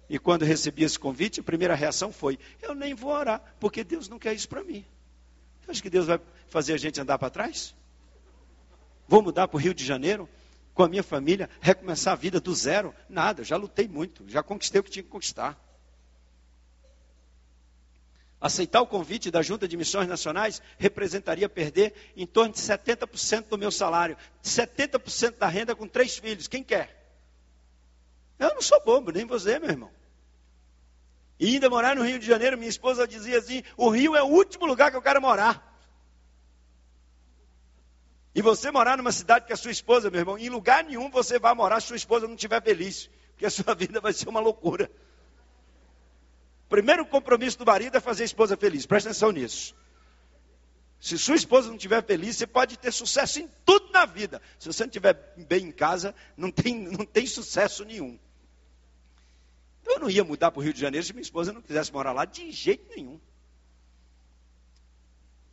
E quando recebi esse convite, a primeira reação foi: eu nem vou orar, porque Deus não quer isso para mim. Você acha que Deus vai fazer a gente andar para trás? Vou mudar para o Rio de Janeiro com a minha família, recomeçar a vida do zero? Nada, já lutei muito, já conquistei o que tinha que conquistar. Aceitar o convite da Junta de Missões Nacionais representaria perder em torno de 70% do meu salário, 70% da renda com três filhos. Quem quer? Eu não sou bobo, nem você, meu irmão. E ainda morar no Rio de Janeiro, minha esposa dizia assim: o Rio é o último lugar que eu quero morar. E você morar numa cidade que a sua esposa, meu irmão, em lugar nenhum você vai morar se sua esposa não estiver feliz, porque a sua vida vai ser uma loucura. Primeiro compromisso do marido é fazer a esposa feliz. Presta atenção nisso. Se sua esposa não estiver feliz, você pode ter sucesso em tudo na vida. Se você não estiver bem em casa, não tem, não tem sucesso nenhum. Eu não ia mudar para o Rio de Janeiro se minha esposa não quisesse morar lá de jeito nenhum.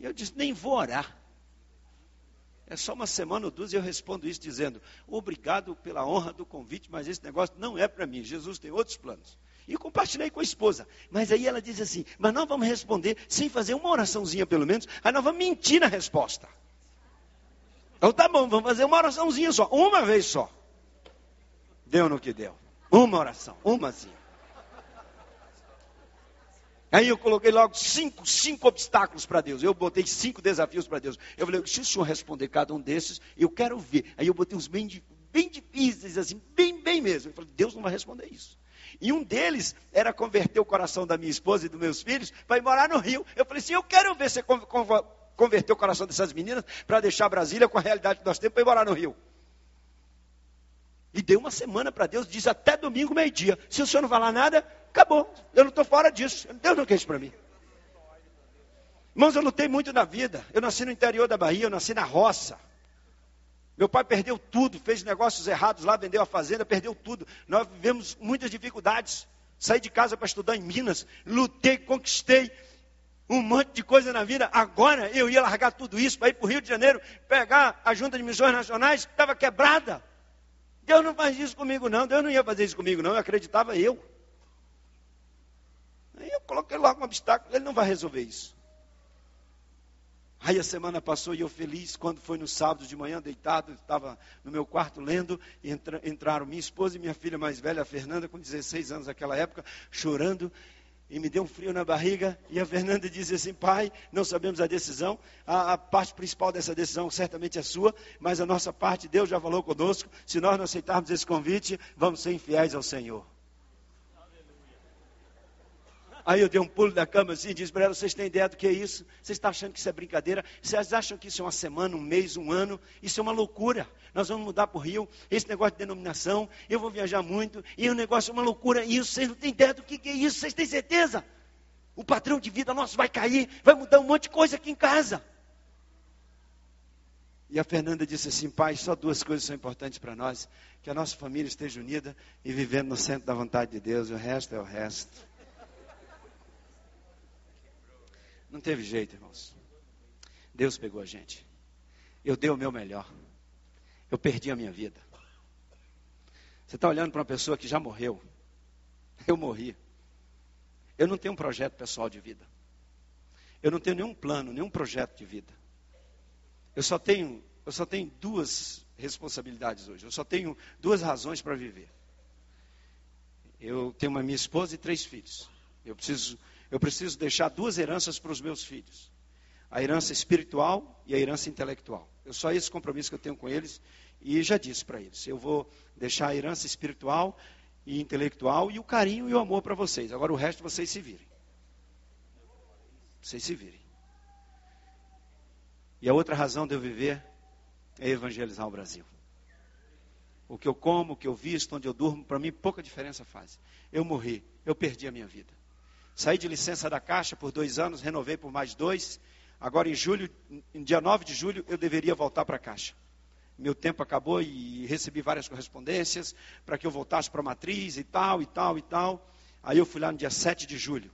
E eu disse, nem vou orar. É só uma semana ou duas e eu respondo isso dizendo, obrigado pela honra do convite, mas esse negócio não é para mim. Jesus tem outros planos. E compartilhei com a esposa. Mas aí ela diz assim: Mas nós vamos responder sem fazer uma oraçãozinha pelo menos. Aí nós vamos mentir na resposta. Então tá bom, vamos fazer uma oraçãozinha só, uma vez só. Deu no que deu. Uma oração, umazinha. Aí eu coloquei logo cinco, cinco obstáculos para Deus. Eu botei cinco desafios para Deus. Eu falei, se o senhor responder cada um desses, eu quero ver. Aí eu botei uns bem, bem difíceis, assim, bem, bem mesmo. Eu falei, Deus não vai responder isso. E um deles era converter o coração da minha esposa e dos meus filhos para ir morar no Rio. Eu falei assim: eu quero ver você converter o coração dessas meninas para deixar Brasília com a realidade que nós temos para ir morar no Rio. E dei uma semana para Deus, diz até domingo, meio-dia. Se o senhor não falar nada, acabou. Eu não estou fora disso. Deus não quer isso para mim. Irmãos, eu lutei muito na vida. Eu nasci no interior da Bahia, eu nasci na roça. Meu pai perdeu tudo, fez negócios errados lá, vendeu a fazenda, perdeu tudo. Nós vivemos muitas dificuldades. Saí de casa para estudar em Minas, lutei, conquistei um monte de coisa na vida. Agora eu ia largar tudo isso para ir para o Rio de Janeiro, pegar a Junta de Missões Nacionais, que estava quebrada. Deus não faz isso comigo, não. Deus não ia fazer isso comigo, não. Eu acreditava eu. Aí eu coloquei logo um obstáculo, ele não vai resolver isso. Aí a semana passou e eu feliz, quando foi no sábado de manhã, deitado, estava no meu quarto lendo, e entra, entraram minha esposa e minha filha mais velha, a Fernanda, com 16 anos naquela época, chorando, e me deu um frio na barriga, e a Fernanda disse assim, pai, não sabemos a decisão, a, a, parte principal dessa decisão certamente é sua, mas a nossa parte, Deus já falou conosco, se nós não aceitarmos esse convite, vamos ser infiéis ao Senhor. Aí eu dei um pulo da cama assim e disse para ela: Vocês têm ideia do que é isso? Vocês estão achando que isso é brincadeira? Vocês acham que isso é uma semana, um mês, um ano? Isso é uma loucura. Nós vamos mudar para o Rio. Esse negócio de denominação, eu vou viajar muito. E o negócio é uma loucura. E vocês não têm ideia do que é isso? Vocês têm certeza? O padrão de vida nosso vai cair, vai mudar um monte de coisa aqui em casa. E a Fernanda disse assim: Pai, só duas coisas são importantes para nós: que a nossa família esteja unida e vivendo no centro da vontade de Deus. O resto é o resto. Não teve jeito, irmãos. Deus pegou a gente. Eu dei o meu melhor. Eu perdi a minha vida. Você está olhando para uma pessoa que já morreu. Eu morri. Eu não tenho um projeto pessoal de vida. Eu não tenho nenhum plano, nenhum projeto de vida. Eu só tenho, eu só tenho duas responsabilidades hoje. Eu só tenho duas razões para viver. Eu tenho uma minha esposa e três filhos. Eu preciso eu preciso deixar duas heranças para os meus filhos: a herança espiritual e a herança intelectual. Eu só esse compromisso que eu tenho com eles e já disse para eles: eu vou deixar a herança espiritual e intelectual e o carinho e o amor para vocês. Agora o resto vocês se virem. Vocês se virem. E a outra razão de eu viver é evangelizar o Brasil. O que eu como, o que eu visto, onde eu durmo, para mim pouca diferença faz. Eu morri, eu perdi a minha vida. Saí de licença da Caixa por dois anos, renovei por mais dois. Agora, em julho, em dia 9 de julho, eu deveria voltar para a Caixa. Meu tempo acabou e recebi várias correspondências para que eu voltasse para a matriz e tal, e tal, e tal. Aí eu fui lá no dia 7 de julho.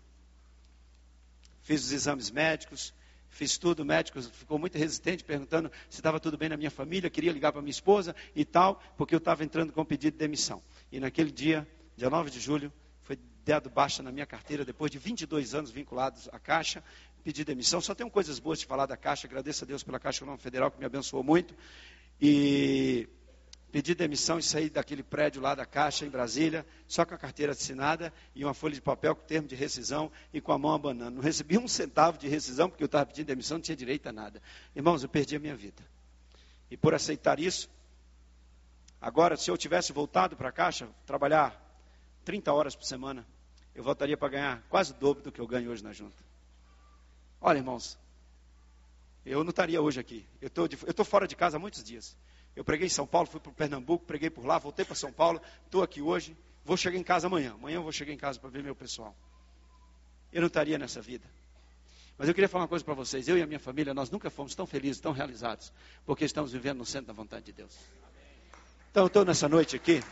Fiz os exames médicos, fiz tudo, o médico ficou muito resistente, perguntando se estava tudo bem na minha família, queria ligar para minha esposa e tal, porque eu estava entrando com pedido de demissão. E naquele dia, dia 9 de julho, dado baixa na minha carteira depois de 22 anos vinculados à Caixa, pedi demissão. Só tenho coisas boas de falar da Caixa, agradeço a Deus pela Caixa Econômica Federal que me abençoou muito. E pedi demissão e saí daquele prédio lá da Caixa em Brasília, só com a carteira assinada e uma folha de papel com termo de rescisão e com a mão abanando. Não recebi um centavo de rescisão porque eu estava pedindo demissão, não tinha direito a nada. Irmãos, eu perdi a minha vida. E por aceitar isso, agora se eu tivesse voltado para a Caixa, trabalhar 30 horas por semana, eu voltaria para ganhar quase o dobro do que eu ganho hoje na junta. Olha, irmãos, eu não estaria hoje aqui. Eu estou fora de casa há muitos dias. Eu preguei em São Paulo, fui para Pernambuco, preguei por lá, voltei para São Paulo, estou aqui hoje, vou chegar em casa amanhã. Amanhã eu vou chegar em casa para ver meu pessoal. Eu não estaria nessa vida. Mas eu queria falar uma coisa para vocês. Eu e a minha família, nós nunca fomos tão felizes, tão realizados, porque estamos vivendo no centro da vontade de Deus. Então eu estou nessa noite aqui.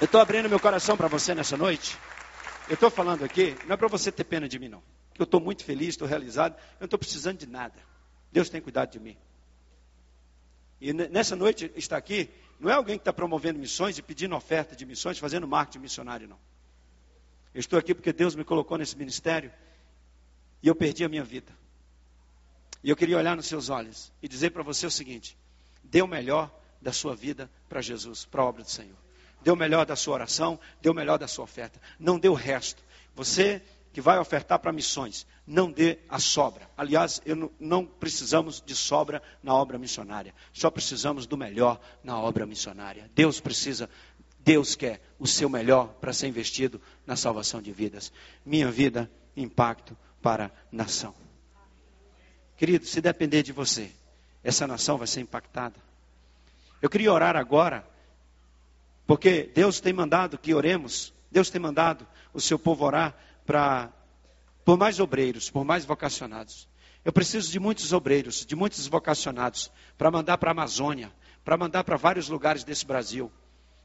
Eu estou abrindo meu coração para você nessa noite. Eu estou falando aqui, não é para você ter pena de mim, não. Eu estou muito feliz, estou realizado, eu não estou precisando de nada. Deus tem cuidado de mim. E nessa noite está aqui, não é alguém que está promovendo missões e pedindo oferta de missões, fazendo marketing missionário, não. Eu estou aqui porque Deus me colocou nesse ministério e eu perdi a minha vida. E eu queria olhar nos seus olhos e dizer para você o seguinte: dê o melhor da sua vida para Jesus, para a obra do Senhor dê o melhor da sua oração, dê o melhor da sua oferta. Não dê o resto. Você que vai ofertar para missões, não dê a sobra. Aliás, não, não precisamos de sobra na obra missionária. Só precisamos do melhor na obra missionária. Deus precisa, Deus quer o seu melhor para ser investido na salvação de vidas. Minha vida, impacto para a nação. Querido, se depender de você, essa nação vai ser impactada. Eu queria orar agora porque Deus tem mandado que oremos, Deus tem mandado o seu povo orar para por mais obreiros, por mais vocacionados. Eu preciso de muitos obreiros, de muitos vocacionados, para mandar para a Amazônia, para mandar para vários lugares desse Brasil.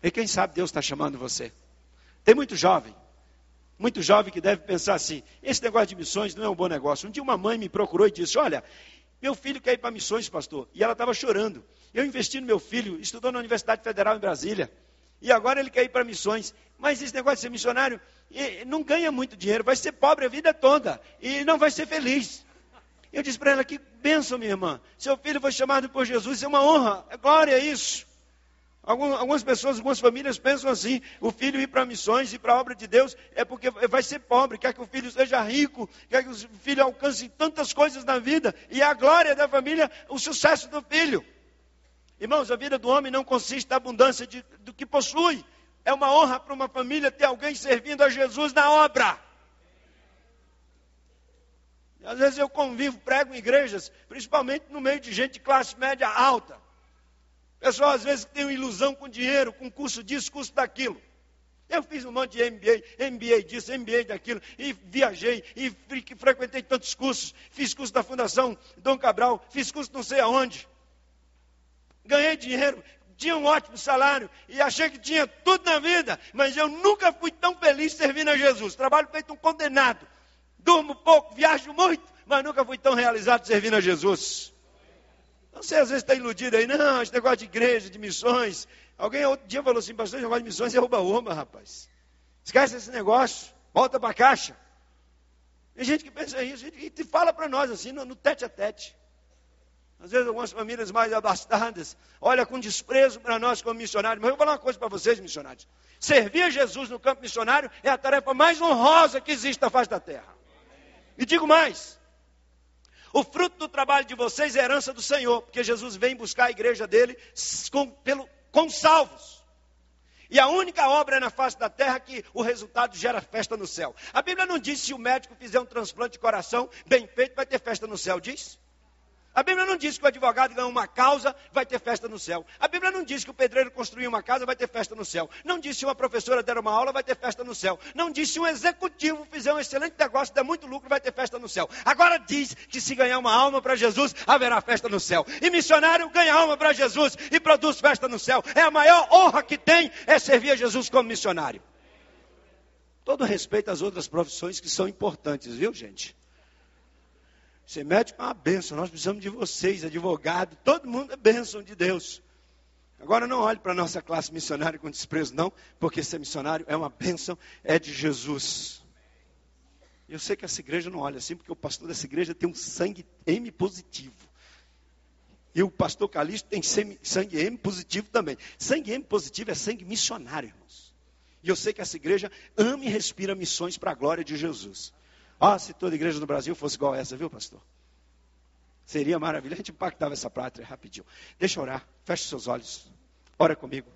E quem sabe Deus está chamando você. Tem muito jovem, muito jovem que deve pensar assim: esse negócio de missões não é um bom negócio. Um dia uma mãe me procurou e disse: Olha, meu filho quer ir para missões, pastor. E ela estava chorando. Eu investi no meu filho, estudou na Universidade Federal em Brasília. E agora ele quer ir para missões. Mas esse negócio de ser missionário não ganha muito dinheiro, vai ser pobre a vida toda e não vai ser feliz. Eu disse para ela: que bênção, minha irmã. Seu filho foi chamado por Jesus, é uma honra, é glória é isso. Algumas pessoas, algumas famílias pensam assim: o filho ir para missões e para a obra de Deus é porque vai ser pobre, quer que o filho seja rico, quer que o filho alcance tantas coisas na vida, e a glória da família, o sucesso do filho. Irmãos, a vida do homem não consiste na abundância de, do que possui. É uma honra para uma família ter alguém servindo a Jesus na obra. Às vezes eu convivo, prego em igrejas, principalmente no meio de gente de classe média alta. Pessoal, às vezes, tem uma ilusão com dinheiro, com curso disso, curso daquilo. Eu fiz um monte de MBA, MBA disso, MBA daquilo, e viajei, e frequentei tantos cursos. Fiz curso da Fundação Dom Cabral, fiz curso não sei aonde. Ganhei dinheiro, tinha um ótimo salário, e achei que tinha tudo na vida, mas eu nunca fui tão feliz servindo a Jesus. Trabalho feito um condenado. Durmo pouco, viajo muito, mas nunca fui tão realizado servindo a Jesus. Você às vezes está iludido aí, não, esse negócio de igreja, de missões. Alguém outro dia falou assim, pastor, esse negócio de missões é rouba-oba, rapaz. Esquece esse negócio, volta para a caixa. Tem gente que pensa isso e fala para nós assim, no, no tete a tete. Às vezes algumas famílias mais abastadas olham com desprezo para nós como missionários. Mas eu vou falar uma coisa para vocês, missionários. Servir a Jesus no campo missionário é a tarefa mais honrosa que existe na face da terra. E digo mais: o fruto do trabalho de vocês é herança do Senhor, porque Jesus vem buscar a igreja dele com, pelo, com salvos. E a única obra é na face da terra que o resultado gera festa no céu. A Bíblia não diz se o médico fizer um transplante de coração bem feito, vai ter festa no céu, diz? A Bíblia não diz que o advogado ganhou uma causa, vai ter festa no céu. A Bíblia não diz que o pedreiro construiu uma casa, vai ter festa no céu. Não diz se uma professora der uma aula, vai ter festa no céu. Não diz se um executivo fizer um excelente negócio, der muito lucro, vai ter festa no céu. Agora diz que se ganhar uma alma para Jesus, haverá festa no céu. E missionário ganha alma para Jesus e produz festa no céu. É a maior honra que tem, é servir a Jesus como missionário. Todo respeito às outras profissões que são importantes, viu gente? Ser médico é uma bênção, nós precisamos de vocês, advogado, todo mundo é bênção de Deus. Agora não olhe para a nossa classe missionária com desprezo, não, porque ser missionário é uma bênção, é de Jesus. Eu sei que essa igreja não olha assim, porque o pastor dessa igreja tem um sangue M positivo. E o pastor Calixto tem sangue M positivo também. Sangue M positivo é sangue missionário, irmãos. E eu sei que essa igreja ama e respira missões para a glória de Jesus. Ah, se toda igreja do Brasil fosse igual a essa, viu, pastor? Seria maravilhoso. A gente impactava essa pátria rapidinho. Deixa eu orar. Feche seus olhos. Ora comigo.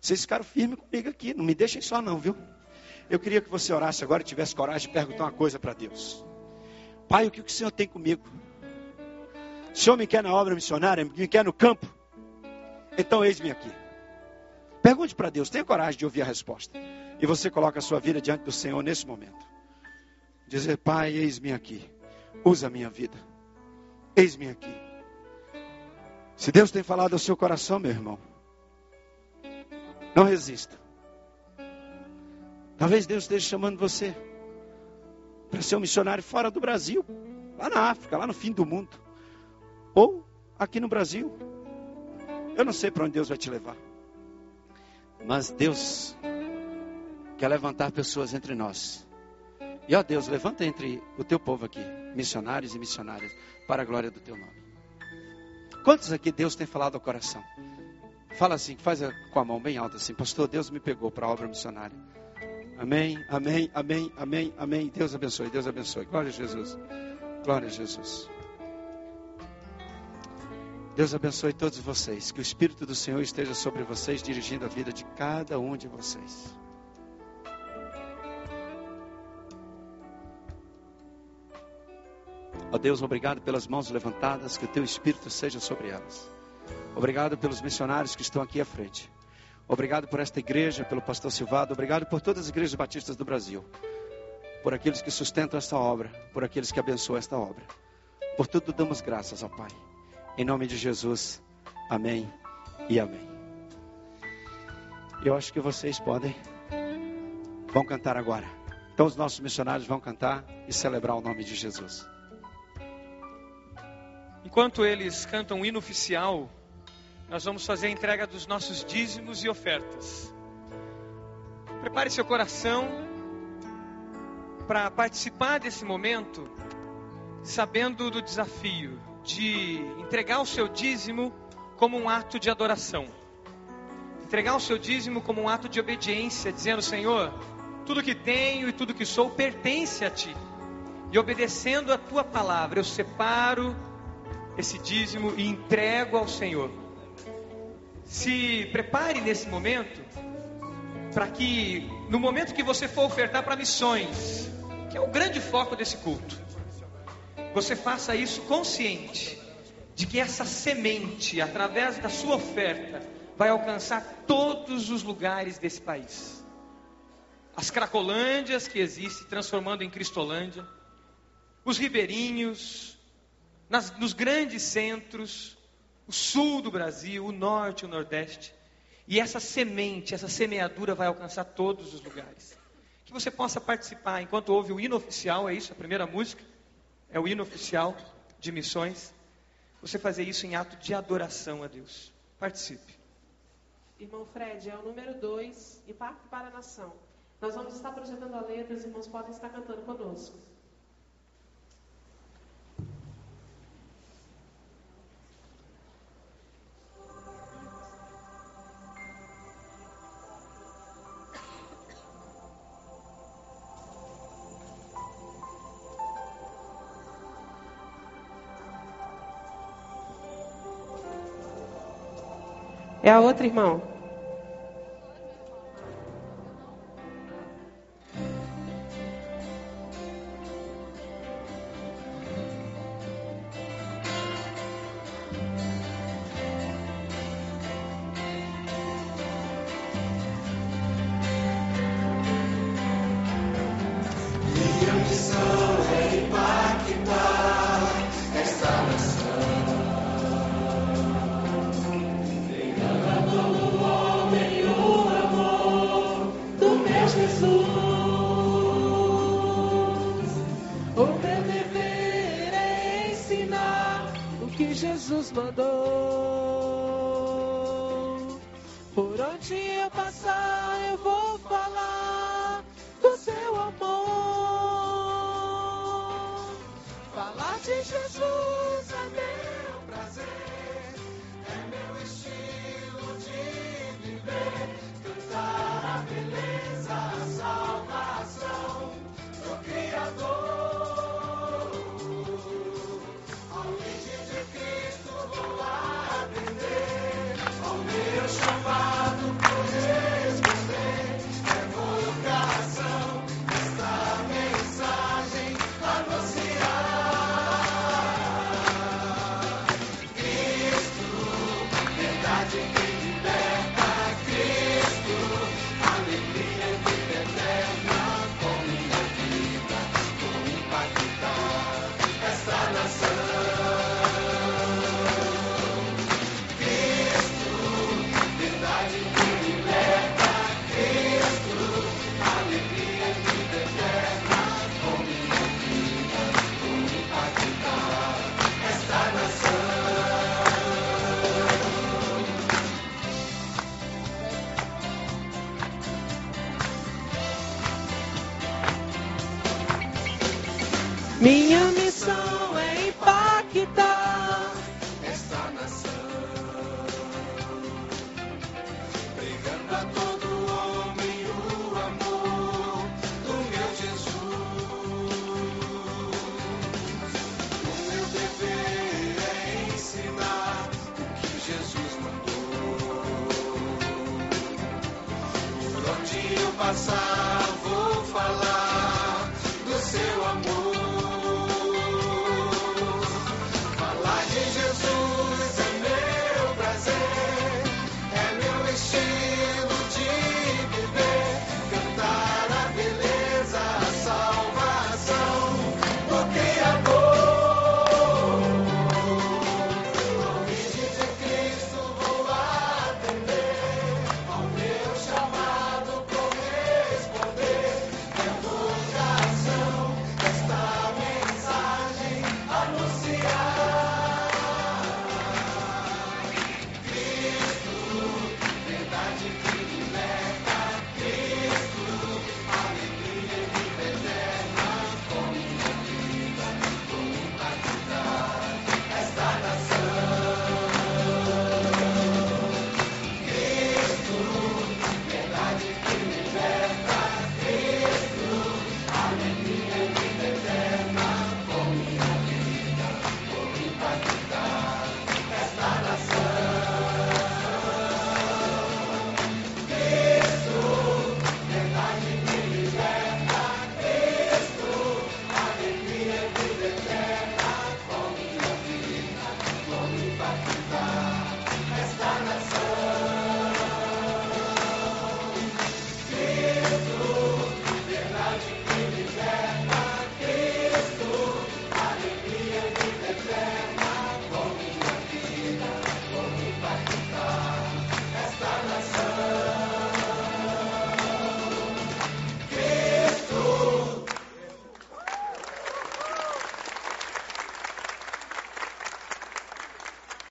Vocês ficaram firmes comigo aqui. Não me deixem só, não, viu? Eu queria que você orasse agora e tivesse coragem de perguntar uma coisa para Deus. Pai, o que o Senhor tem comigo? O Senhor me quer na obra missionária, me quer no campo? Então eis-me aqui. Pergunte para Deus, tenha coragem de ouvir a resposta. E você coloca a sua vida diante do Senhor nesse momento. Dizer, Pai, eis-me aqui. Usa a minha vida. Eis-me aqui. Se Deus tem falado ao seu coração, meu irmão, não resista. Talvez Deus esteja chamando você para ser um missionário fora do Brasil, lá na África, lá no fim do mundo, ou aqui no Brasil. Eu não sei para onde Deus vai te levar, mas Deus quer levantar pessoas entre nós e ó Deus, levanta entre o teu povo aqui, missionários e missionárias, para a glória do teu nome. Quantos aqui Deus tem falado ao coração? Fala assim, faz com a mão bem alta assim, pastor, Deus me pegou para a obra missionária. Amém, amém, amém, amém, amém. Deus abençoe, Deus abençoe. Glória a Jesus. Glória a Jesus. Deus abençoe todos vocês. Que o Espírito do Senhor esteja sobre vocês, dirigindo a vida de cada um de vocês. Ó Deus, obrigado pelas mãos levantadas, que o teu Espírito seja sobre elas. Obrigado pelos missionários que estão aqui à frente. Obrigado por esta igreja, pelo pastor Silvado. Obrigado por todas as igrejas batistas do Brasil. por aqueles que sustentam esta obra, por aqueles que abençoam esta obra. Por tudo damos graças ao Pai. Em nome de Jesus. Amém e amém. Eu acho que vocês podem. Vão cantar agora. Então os nossos missionários vão cantar e celebrar o nome de Jesus. Enquanto eles cantam o hino oficial, nós vamos fazer a entrega dos nossos dízimos e ofertas. Prepare seu coração para participar desse momento, sabendo do desafio de entregar o seu dízimo como um ato de adoração. Entregar o seu dízimo como um ato de obediência, dizendo: Senhor, tudo que tenho e tudo que sou pertence a Ti. E obedecendo a Tua palavra, eu separo esse dízimo e entrego ao Senhor. Se prepare nesse momento, para que no momento que você for ofertar para missões, que é o grande foco desse culto, você faça isso consciente de que essa semente, através da sua oferta, vai alcançar todos os lugares desse país. As Cracolândias que existem, transformando em Cristolândia, os ribeirinhos, nas, nos grandes centros, o sul do Brasil, o norte, o nordeste. E essa semente, essa semeadura vai alcançar todos os lugares. Que você possa participar enquanto ouve o hino oficial, é isso, a primeira música, é o hino oficial de missões você fazer isso em ato de adoração a Deus. Participe. Irmão Fred, é o número 2, Impacto para a Nação. Nós vamos estar projetando a letra, os irmãos podem estar cantando conosco. É a outra, irmão.